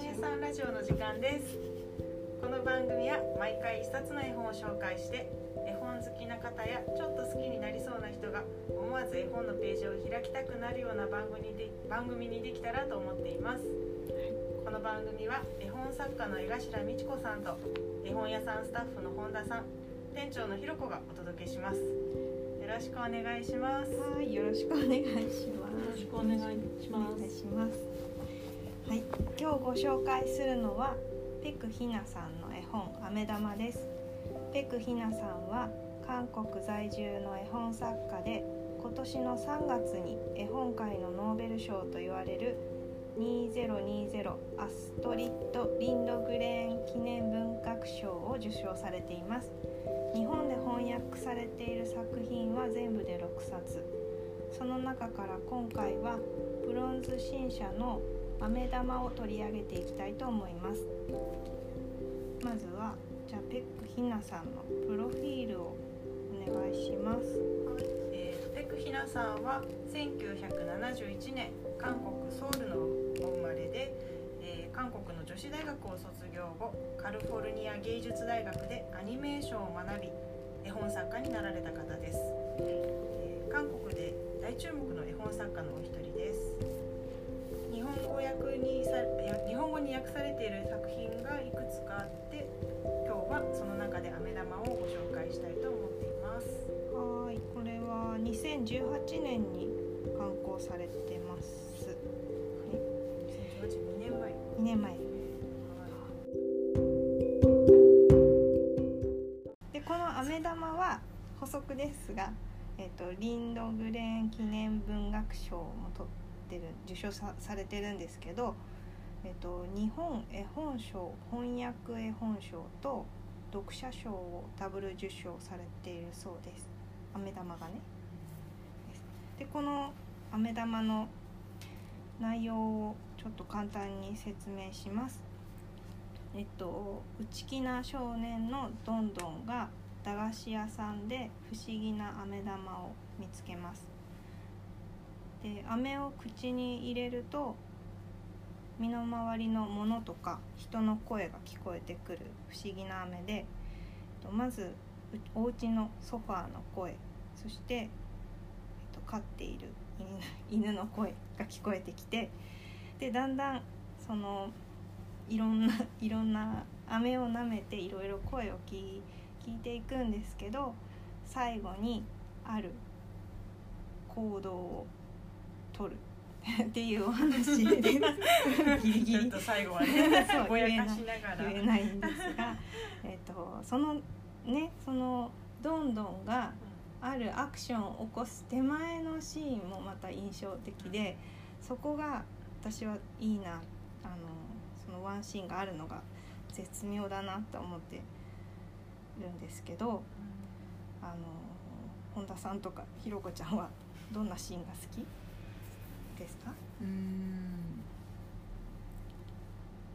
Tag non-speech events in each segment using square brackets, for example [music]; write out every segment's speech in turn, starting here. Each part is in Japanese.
本屋さんラジオの時間です。この番組は毎回一冊の絵本を紹介して絵本好きな方やちょっと好きになりそうな人が思わず絵本のページを開きたくなるような番組にで番組にできたらと思っています。この番組は絵本作家の江頭美智子さんと絵本屋さんスタッフの本田さん店長のひろ子がお届けします。よろしくお願いします。はい、よろしくお願いします。よろしくお願いしまお願いします。はい、今日ご紹介するのはペクヒナさんの絵本飴玉です。ペクヒナさんは韓国在住の絵本作家で、今年の3月に絵本界のノーベル賞と言われる2020アストリッド・リンドグレーン記念文学賞を受賞されています。日本で翻訳されている作品は全部で6冊その中から今回はブロンズ新社の飴玉を取り上げていきたいと思います。まずはじゃあペックひなさんのプロフィールをお願いします。えー、ペックヒナさんは1971年韓国ソウルのお生まれで、えー韓国の女子大学を卒業後カリフォルニア芸術大学でアニメーションを学び絵本作家になられた方です、えー韓国で大注目の絵本作家のお一人で訳にさえ日本語に訳されている作品がいくつかあって今日はその中で飴玉をご紹介したいと思っています。はーいこれは2018年に刊行されてます、は2018年前。い、2年前。でこの飴玉は補足ですが、えっとリンドグレーン記念文学賞も取っててる受賞さされてるんですけど、えっと日本絵本賞翻訳絵本賞と読者賞をダブル受賞されているそうです飴玉がね。でこの飴玉の内容をちょっと簡単に説明します。えっと内気な少年のどんどんが駄菓子屋さんで不思議な飴玉を見つけますで飴を口に入れると身の回りのものとか人の声が聞こえてくる。不思議な飴でまずお家のソファーの声。そして、えっと、飼っている犬の声が聞こえてきてでだんだんそのいろんな [laughs] いろんな飴を舐めていろいろ声を聞聞いていくんですけど最後にある行動を取る。[laughs] っていうお話で。[laughs] ギリギリ。と最後はねそうぼやかしながら。言えない。んですが、[laughs] えっとそのねそのどんどんがあるアクションを起こす手前のシーンもまた印象的でそこが私はいいなあのそのワンシーンがあるのが絶妙だなと思ってるんですけどあの本田さんとかひろこちゃんはどんなシーンが好き？ですか、うーん。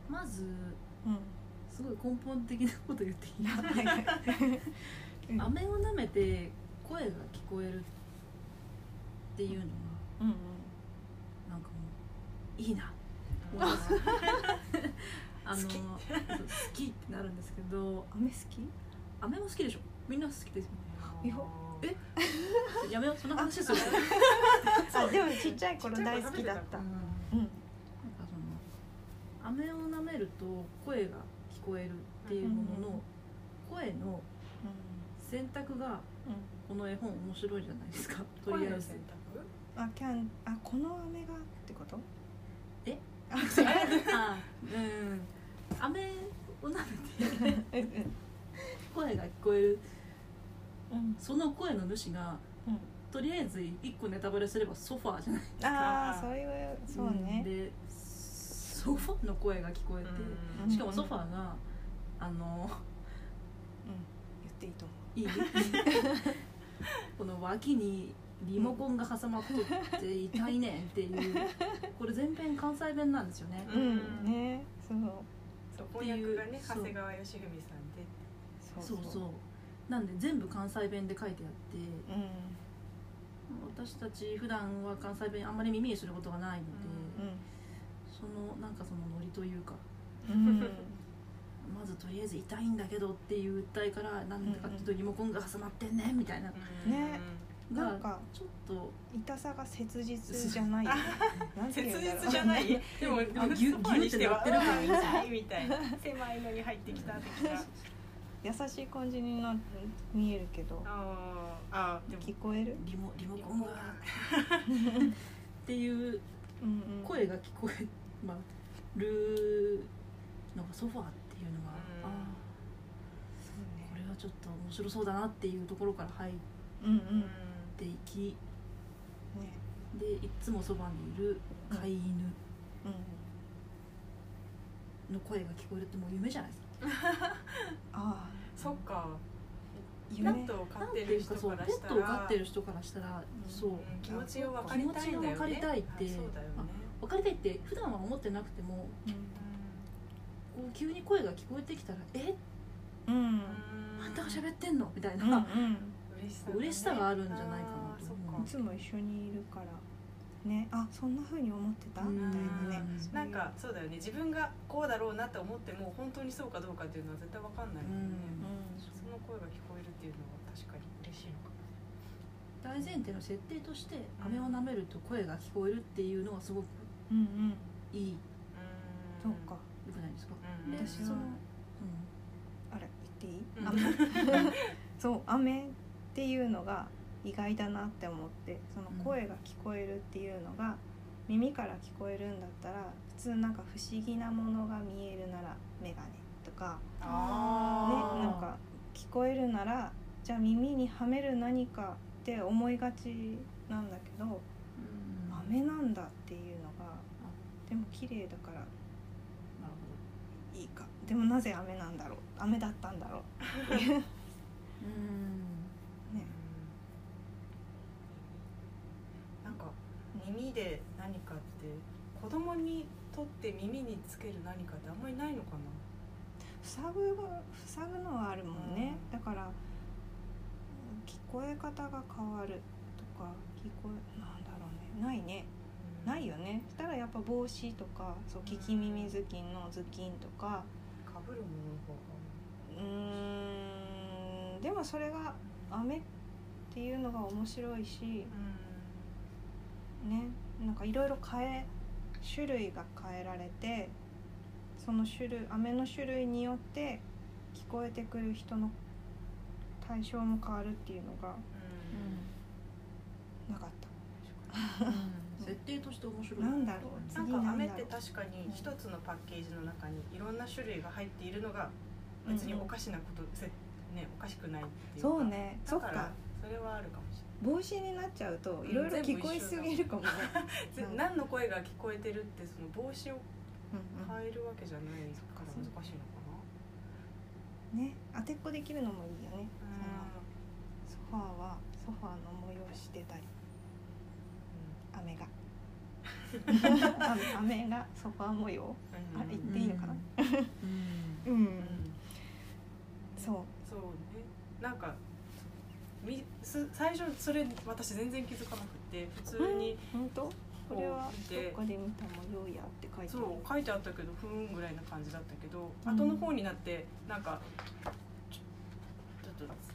まずうん、すごい根本的なこと言っていい？[laughs] 飴を舐めて声が聞こえるっていうのはうんうん。なんかもういいな。[laughs] あの好き。ってなるんですけど飴好き？飴も好きでしょ。みんな好きですよいやえ？[laughs] やめようそんな話する。あでもちっちゃい頃大好きだった。うんうん。なんかその飴を舐めると声が聞こえるっていうものの声の選択がうんこの絵本面白いじゃないですか。とりあえず。あキャンあこの飴がってこと？え？ああうん。飴を舐めて声が聞こえるうん。その声の主がうん。とりあえず一個ネタバレすればソファーじゃないああそういうそうね。でソファーの声が聞こえて、うん。しかもソファーがあのうん。言っていいと思いい？[laughs] この脇にリモコンが挟まっとって痛いねんっていうこれ全編関西弁なんですよね。ううん。ね。そうそう翻訳がねそう。長谷川義文さんでそう。そうそうなんで全部関西弁で書いてあってうん私たち普段は関西弁あんまり耳にすることがないので、うんそのなんかそのノリというかうんまずとりあえず痛いんだけどっていう訴えからなんでかっていうとリモコンが挟まってんねみたいなね。がなんかちょっと痛さが切実じゃない。切実じゃない。[laughs] でもあギュソファーにしてはギュってなってるうわ痛いみたいな。[laughs] 狭いのに入ってきた的な優しい感じにな見えるけど。あーあーでも。聞こえる？リモリモコンが。っていう声が聞こえまるのがソファーっていうのが、うん。ああそうこねれはちょっと面白そうだなっていうところから入っうんうん。うんていき。ね。でいつもそばにいる飼い犬うん。の声が聞こえるってもう夢じゃないですか。[laughs] ああ。そっか。ペ夢ットを飼ってる人からしたペットを飼らってる人からしたら、んそう。うん気持ちを分かりたいんだよね。気持ちを分かりたいって。あそうだよね。分かりたい。って普段は思ってなくてもうん。こう急に声が聞こえてきたら「え？うん。うんあんたが喋ってんの?」みたいな、うんうん。嬉しさがあるんじゃないかなとあーそっかいつも一緒にいるからねあそんな風に思ってた？うん。みたいなね。なんかそうだよね。自分がこうだろうなって思っても本当にそうかどうかっていうのは絶対わかんないもんね、うん。その声が聞こえるっていうのは確かに嬉しいのか大前提の設定として飴を舐めると声が聞こえるっていうのはすごくうんうん。いい。そうか。よくないですか、うん。で私はその、あれ言っていい、うん。雨 [laughs] そう雨っていうのが意外だなって思ってその声が聞こえるっていうのが耳から聞こえるんだったら普通なんか不思議なものが見えるなら眼鏡とかねなんか聞こえるならじゃあ耳にはめる何かって思いがちなんだけどうん。なる雨なんだっていうのがでも綺麗だからほいいか。でもなぜ雨なんだろう？雨だったんだろう？っていう。どうんねなんか耳で何かって子供にとって耳につける何かってあんまりないのかな？塞ぐが塞ぐのはあるもんね、だから聞こえ方が変わるとか聞こえなんだろうね。ないね。ないよね。したらやっぱ帽子とかそう聞き耳頭巾の頭巾とか。かぶるものの方がうーん。でもそれが雨っていうのが面白いしねなんかいろいろ変え種類が変えられてその種類飴の種類によって聞こえてくる人の対象も変わるっていうのがなかった。うん。[laughs] 設定として面白い。なんだろう。なんか飴って確かに一つのパッケージの中にいろんな種類が入っているのが別におかしなこと、せねおかしくないっていうか。そうね。そっかだからそれはあるかもし帽子になっちゃうといろいろ聞こえすぎるかもね、[laughs] 何の声が聞こえてるってその帽子をうん変えるわけじゃないから難しいのかうんね当てっこできるのもいいよね。な、ソファーはソファーの模様してたり。雨が。[laughs] 雨雨がソファー模様。うん。あ言っていいのかな？うん。[laughs] うん、うん。そう。そうね。なんかみす最初それ私全然気づかなくて普通に、本当？これはどっかで見た模様やって書いてあそるう書いてあったけどふーんぐらいな感じだったけど、うん。後の方になってなんかちょっとですね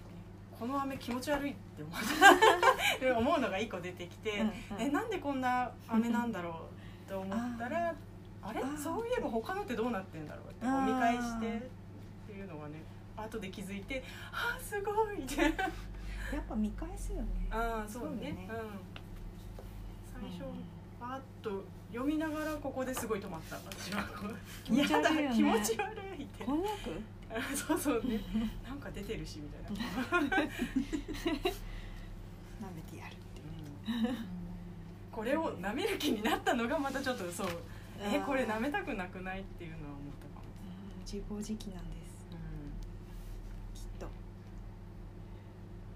この飴気持ち悪いって思 [laughs] 思うのが一個出てきて、うんうん。えなんでこんな飴なんだろうと思ったらあれ？そういえば他のってどうなってんだろうって見返してっていうのがね後で気づいて「あーすごい!」ってやっぱ見返すよね。ああそうね。そうだね。うん。最初パーッと読みながらここですごい止まった。私は気持ち悪いよね。気持ち悪いって。こんにゃくあそうそうね。なんか出てるしみたいな、舐めてやるってこれを舐める気になったのがまたちょっとそう。えこれ舐めたくなくないっていうのは思った自暴自棄なんですきっと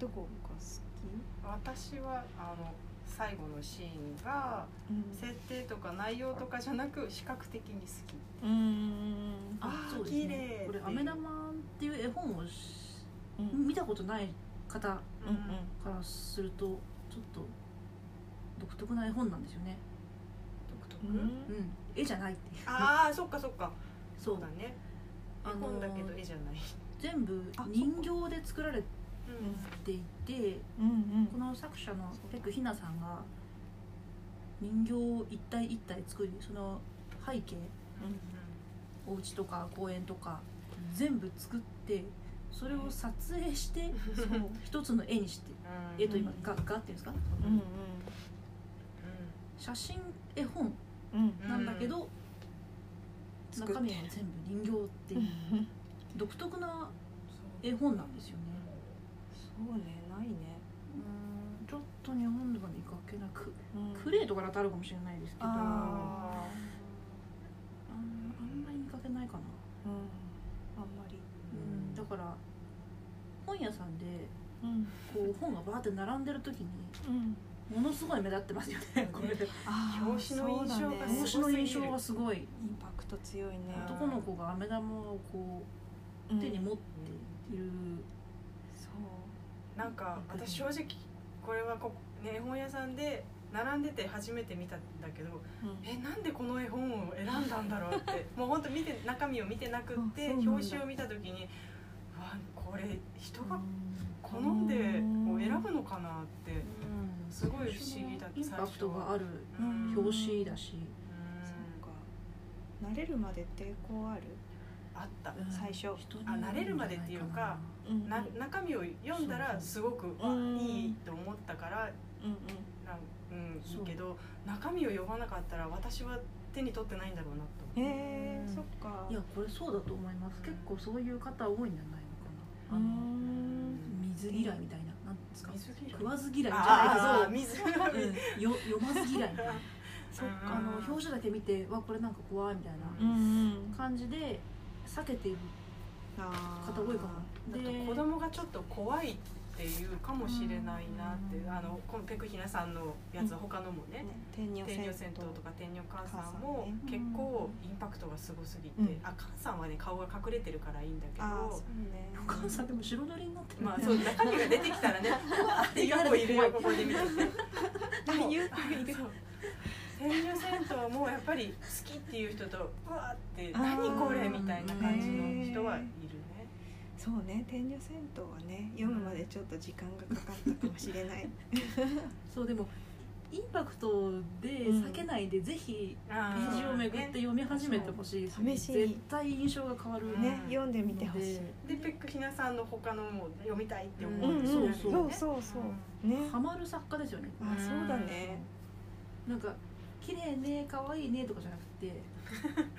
どこが好私はあの最後のシーンがきうん。設定とか内容とかじゃなく視覚的に好き。うーん。あーそうですね。綺麗。これ「飴玉」っていう絵本をしうん。見たことない方かうんらするとちょっと独特な絵本なんですよね、独特、うん。うん。うん、絵じゃないって。いうああそっかそっか。そう。だね。絵本だけど絵じゃない。全部あ人形で作られうん。ていてうんうん。この作者のペクひなさんが人形を一体一体作りその背景お家とか公園とか全部作ってそれを撮影して [laughs] そう一つの絵にしてうん絵と今画画っていうんですか？うん写真絵本うんうん。なんだけど中身は全部人形っていう [laughs] 独特な絵本なんですよねそうねないね。うん。ちょっと日本では見かけなくうん。クレーとかだとあるかもしれないですけどああんあんまり見かけないかな、うん。あんまり。うん、だから本屋さんでうん。こう本がバーって並んでる時にうん。ものすごい目立ってますよね [laughs] これ。あー表紙の印象が表紙の印象がすごい。インパクト強いね。男の子が飴玉をこう手に持っている、なんか私正直これはこね絵本屋さんで並んでて初めて見たんだけどうん。えなんでこの絵本を選んだんだろうって。[laughs] もう本当見て中身を見てなくって表紙を見た時にうわこれ人が好んでこう選ぶのかなってすごい不思議だったインパクトがあるうん表紙だし、そうか。慣れるまで抵抗あるあった最初。人にあ慣れるまでっていうかうん。な中身を読んだらすごくいいと思ったからうんうん。なんうんいそう。いけど中身を読まなかったら私は手に取ってないんだろうなと。へえそっか。いやこれそうだと思います。結構そういう方多いんじゃないのかな。あうのん。水嫌いみたいななんですか。水嫌い。食わず嫌いじゃないけど、う。ん、よ読まず嫌い。みたいなそっうん。あの表紙だけ見てわこれなんか怖いみたいなうんうん。感じで避けている方多いかも。あとで子供がちょっと怖いっていうかもしれないなってうん。あのこのペクヒナさんのやつうん。他のもね。ね天女天女戦闘とか天女母さんも結構インパクトがすごすぎて、うん。あ母さんはね顔が隠れてるからいいんだけどね。お母さんでも白塗りになってるまあそう中身が出てきたらね [laughs] うわっていう子いるよここで見ててあ言うてるいる [laughs] そう天女戦闘もやっぱり好きっていう人とうわって何これみたいな感じの人はいるね。そうね天女戦闘はね読むまでちょっと時間がかかったかもしれない。[laughs] そうでもインパクトで避けないで、ぜひページをめくって読み始めてほしい。です、そう試しに。絶対印象が変わるうんね読んでみてほしい。でペックひなさんの他のも読みたいって思うんうんそうそうそうそう。ね。ハマる作家ですよね。あそうだね。なんか綺麗ね可愛いねとかじゃなくて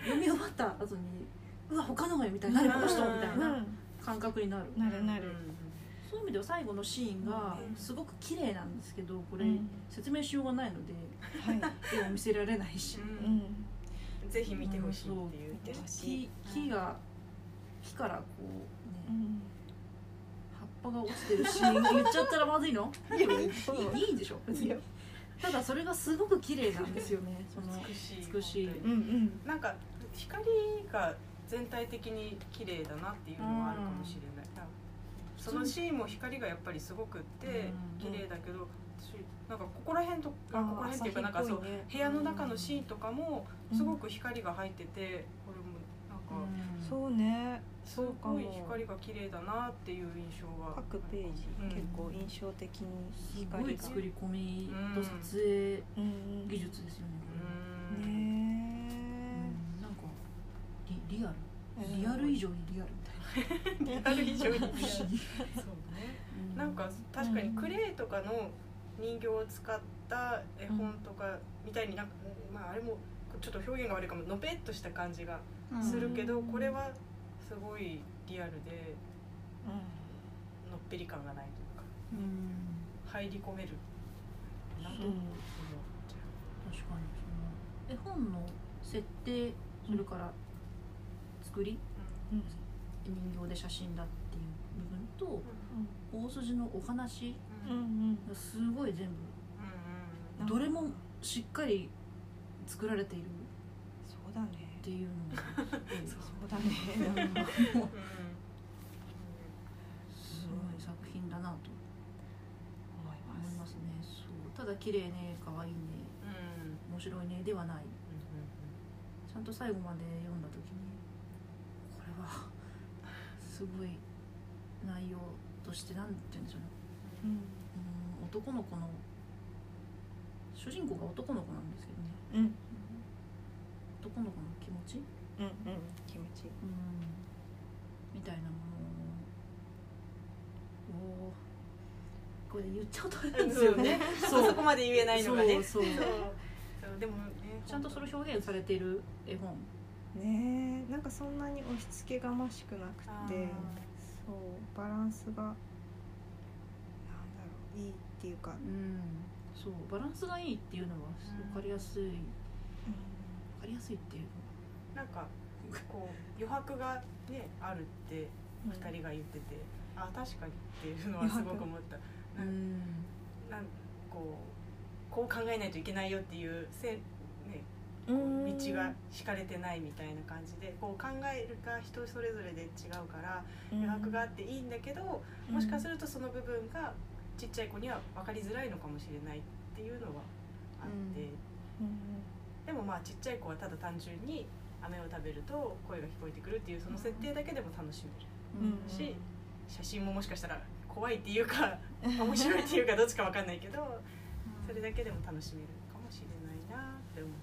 読み終わった後にうわ他のが読みたい何この人みたいな感覚になる。なるなる。そういう意味では最後のシーンがうんすごく綺麗なんですけどこれうん説明しようがないのではい。絵を見せられないし。ううん。んぜひ見てほしいっていう見てほし。い木木が木からこうねうん。葉っぱが落ちてるシーン。言っちゃったらまずいの？いやいいいいいいんでしょ？別にただそれがすごく綺麗なんですよね。[laughs] その美しい。うんうん。なんか光が全体的に綺麗だなっていうのはあるかもしれない、そのシーンも光がやっぱりすごくってうん綺麗だけど私なんかここら辺とかここら辺っていうかなんかそう部屋の中のシーンとかもすごく光が入っててこれそうね。すそうかもごい光が綺麗だなっていう印象が各ページうん。結構印象的にすご光がい作り込みと撮影うん技術ですよねうこれ。んねうん。なんかリリアル？えリアル以上にリアルみたいな。[laughs] リアル以上にリアル。[laughs] そうね。なんか確かにクレーとかの人形を使った絵本とかみたいになんか、まああれもちょっと表現が悪いかも。のぺっとした感じがするけど、これはすごいリアルでのっぺり感がないというかうん。入り込める。なとうん思っちゃ確かにその絵本の設定それから作り？うん。人形で写真だっていう部分とうん。大筋のお話？がすごい全部。うん。どれもしっかり作られている。そうだねっていうのがすそうだねすごい作品だなと思いますねそうただ綺麗ね可愛いねうん。面白いねではないちゃん。と最後まで読ん。だ時にこれはすごい内容としてなん。て言うん。でしょうねうん。うん。男の子の主人公が男の子なん。ですけどねうん。男の子の気持ち、うんうん気持ちいい。みたいなものをこれで言っちゃうとあれなんですよね。[laughs] そう。そこまで言えないのがね。そうそうそう。でもねちゃんとそれを表現されている絵本。ねえなんかそんなに押し付けがましくなくあてーそうバランスがなんだろういいっていうか、うんそうバランスがいいっていうのは分かりやすい分かりやすいっていう。なんかこう余白がねあるってうん。二人が言ってて、あ確かにっていうのはすごく思った。のうん。なんこうこう考えないといけないよっていうせ、ね、うん。道が敷かれてないみたいな感じでこう考えるが人それぞれで違うから余白があっていいんだけど、もしかするとその部分がちっちゃい子には分かりづらいのかもしれないっていうのはあって、うんでもまあちっちゃい子はただ単純に飴を食べると声が聞こえてくるっていうその設定だけでも楽しめるうんし写真ももしかしたら怖いっていうか面白いっていうかどっちか分かんないけどそれだけでも楽しめるかもしれないなって思う。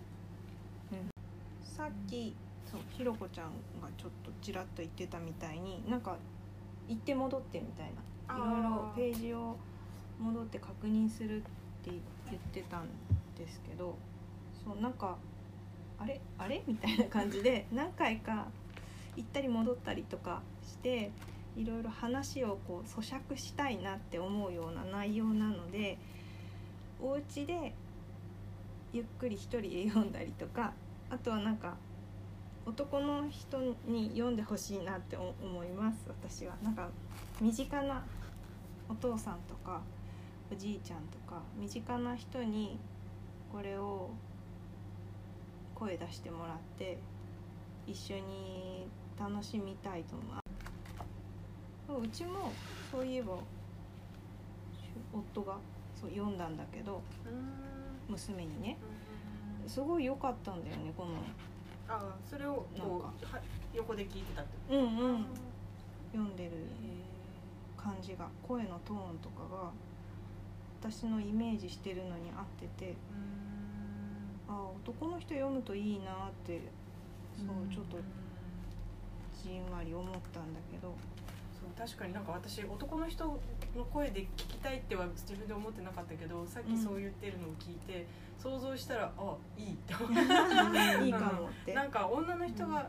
さっきそうひろこちゃんがちょっとちらっと言ってたみたいになんか行って戻ってみたいな。いろいろページを戻って確認するって言ってたんですけどそうなんかあれあれ？[laughs] みたいな感じで何回か行ったり戻ったりとかしていろいろ話をこう咀嚼したいなって思うような内容なのでお家でゆっくり一人で読んだりとかあとはなんか男の人に読んでほしいなって思思います私は。なんか身近なお父さんとかおじいちゃんとか身近な人にこれを声出してもらって一緒に楽しみたいと思う。うちもそういえばし夫がそう読んだんだけどうん娘にね。うんすごい良かったんだよねこの。あそれをなんこうは横で聞いてたってうんうん。読んでるへ感じが声のトーンとかが私のイメージしてるのに合ってて。ーうんあ男の人読むといいなってそうちょっとじんわり思ったんだけど。そう確かになんか私男の人の声で聞きたいっては自分で思ってなかったけどさっきそう言ってるのを聞いて、想像したらあいいって思う。[laughs] いいかもって。なんか女の人が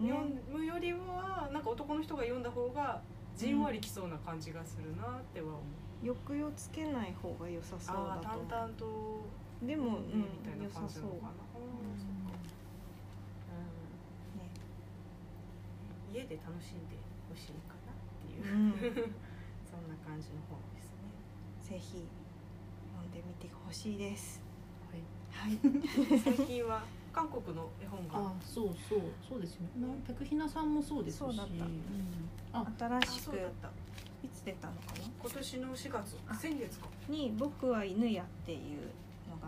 ね読むよりはなんか男の人が読んだ方がじんわりきそうな感じがするなっては思う、抑揚つけない方が良さそうだと思淡々とうでも、うんみたいな良さそう家で楽しんでほしいかなっていう、うん。[laughs] そんな感じの本ですね。ぜひ読んでみてほしいです。はい。はい。[laughs] 最近は韓国の絵本が。あそうそう。そうですよね。ペクヒナさんもそうですし。そうだった。ん。あ。新あしくいそうだった。つ出たのかな？今年の4月。あ。先月か。に「僕は犬や」っていう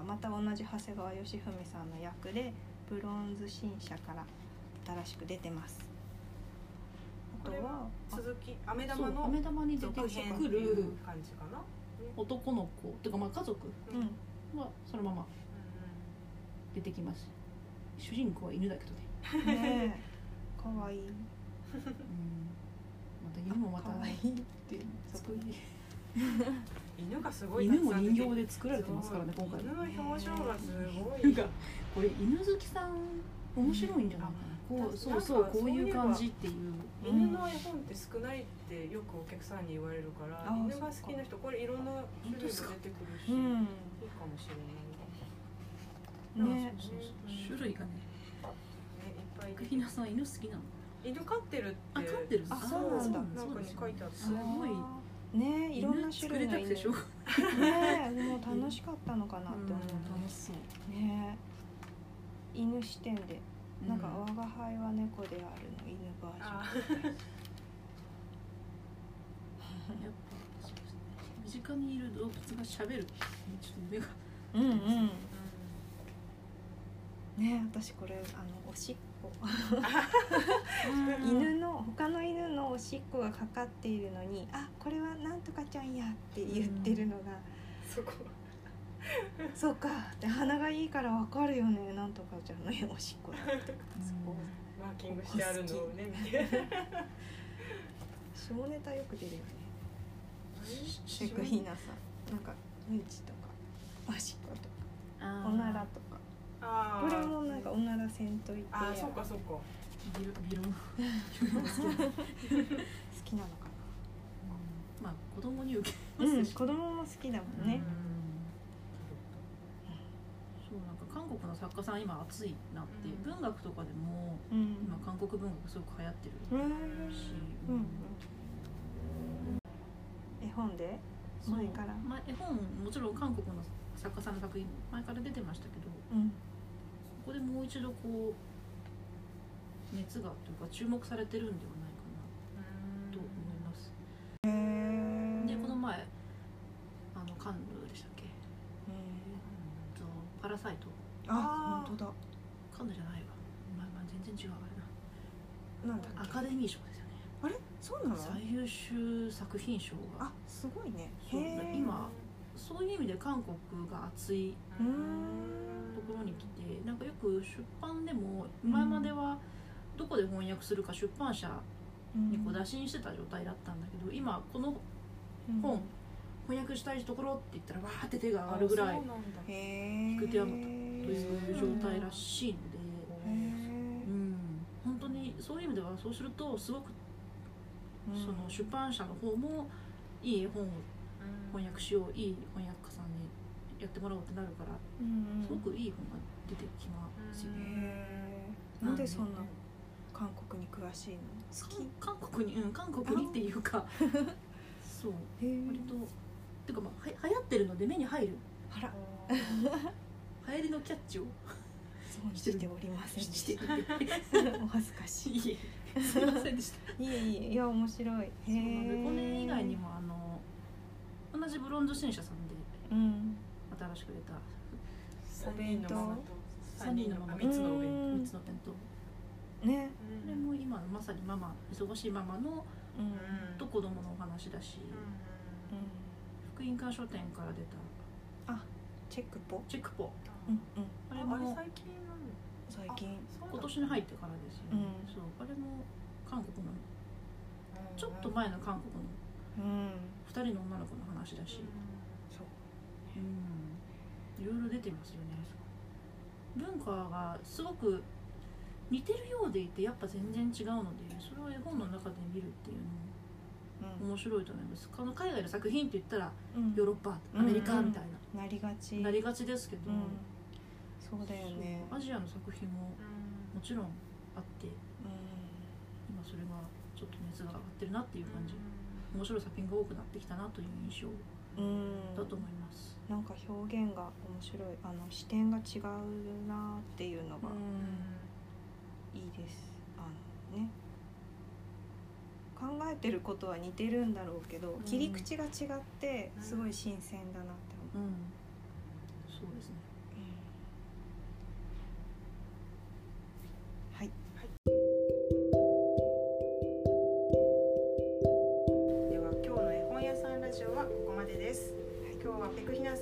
また同じ長谷川義文さんの役でブロンズ新社から新しく出てます。あことれははあ続き飴玉の飴玉に出てくる感じかな、ね男の子。っていうかまあ家族？はそのまま出てきます。主人公は犬だけどね、んねえ。[laughs] かわい。いうん、また犬もまたかわいいって。作り [laughs] 犬がすごい犬も人形で作られてますからね今回。犬の表情がすごい。なんかこれ犬好きさん面白いんじゃないかな、こうそうそうこういう感じっていう。犬の絵本って少ないってよくお客さんに言われるから、あ犬が好きな人これいろんな種類が出てくるし、ういいんかもしれないね。そうそうそう。種類がねねいっぱいペクヒナさん犬好きなの？犬飼ってるってあ飼ってる。あそうなんだ。なんかに書いてあった。すごいねえいろんな種類の犬ねえもう楽しかったのかなって思う。楽しそう。ね。え犬視点で。なんか「うん我が輩は猫である」の犬バージョン。あやっぱそうですね。身近にいる動物がしゃべるちょっと目が。うんうん。ねえ私これあのおしっ [laughs] 犬の他の犬のおしっこがかかっているのに「あこれはなんとかちゃんや」って言ってるのが。そこ「そうか」って鼻がいいからわかるよね。なんとかちゃんのおしっこだ。ってそこ。マーキングしてあるのをね。見て下ネタよく出るよね。しセクヒナさん。なんかうんちとかおしっことおならとかこれもなんかおならせんといて。あーそうかそうか。ビロビロ。ビロ好きだ好きな。のかまあ子供に受けなうんますし。子供も好きだもんね。そうなんか韓国の作家さん今熱いなって、うん。文学とかでもうん。今韓国文学すごく流行ってるうんし、うんうん。絵本で？そう。前から？まあ、絵本もちろん韓国の作家さんの作品前から出てましたけど。うんここでもう一度こう熱がというか注目されてるんではないかなと思います、でこの前あのカンヌでしたっけ、うんとパラサイト。あ本当だ。カンヌじゃないわ。まあまあ全然違うあれな。んだアカデミー賞ですよね。あれ？そうなの？最優秀作品賞が。あすごいね。今そういう意味で韓国が熱いうん。ところに来てなんかよく出版でも前まではどこで翻訳するか出版社にこう打診してた状態だったんだけど今この本翻訳したいところって言ったらわーって手が上がるぐらい引く手あまたという状態らしいので、へうん、本当にそういう意味ではそうするとすごくえその出版社の方もいい絵本を翻訳しよういい翻訳家さんにやってもらおうってなるからうんすごくいい本が出てきますよね。なんでそんな韓国に詳しいの？韓国にうん韓国にっていうかそう。割とてかまあは流行ってるので目に入る。あら。[laughs] 流行りのキャッチを損しておりませんでした。[laughs] お恥ずかしい。すいませんでした。いえいえいや面白い。へえ以外にもあの同じブロンズ新社さんでうん新しく出た三人のママと三人のママ。あ三つのお弁うん。3つの弁当ね。これも今まさにママ。忙しいママのと子供のお話だし。福音館書店から出た。チェックポ。チェックポ。うんうん。あれも最近最近。今年に入ってからですよね、うん。そう。あれも韓国の。うん。ちょっと前の韓国の。うん2人の女の子の話だし、そう。うん、いろいろ出てますよね。文化がすごく似てるようでいてやっぱ全然違うのでそれを絵本の中で見るっていうのも面白いと思います。この海外の作品って言ったらうん。ヨーロッパアメリカみたいな。りがち。な、なりがちですけど、うん。そうだよね。アジアの作品ももちろんあってう今それがちょっと熱が上がってるなっていう感じ、面白い作品が多くなってきたなという印象だと思います、なんか表現が面白い。あの視点が違うなっていうのがいいです。あのね。考えてることは似てるんだろうけど、ん。切り口が違ってすごい新鮮だなって思う、うん。そうですね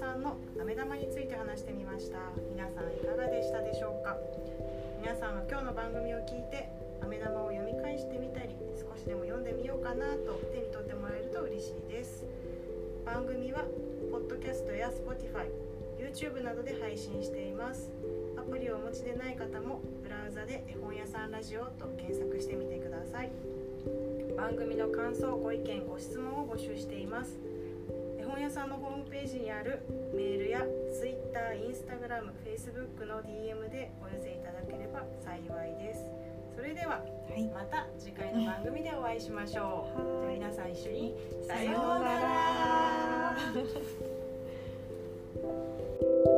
さんの飴玉について話してみました。皆さんいかがでしたでしょうか？皆さんは今日の番組を聞いて飴玉を読み返してみたり少しでも読んでみようかなと手に取ってもらえると嬉しいです。番組はポッドキャストや Spotify、YouTube などで配信しています。アプリをお持ちでない方もブラウザで絵本屋さんラジオと検索してみてください。番組の感想ご意見ご質問を募集しています。絵本屋さんのホームページにあるメールや Twitter、Instagram、Facebook の DM でお寄せいただければ幸いです。それでは、また次回の番組でお会いしましょう。はい、皆さん一緒にさようなら。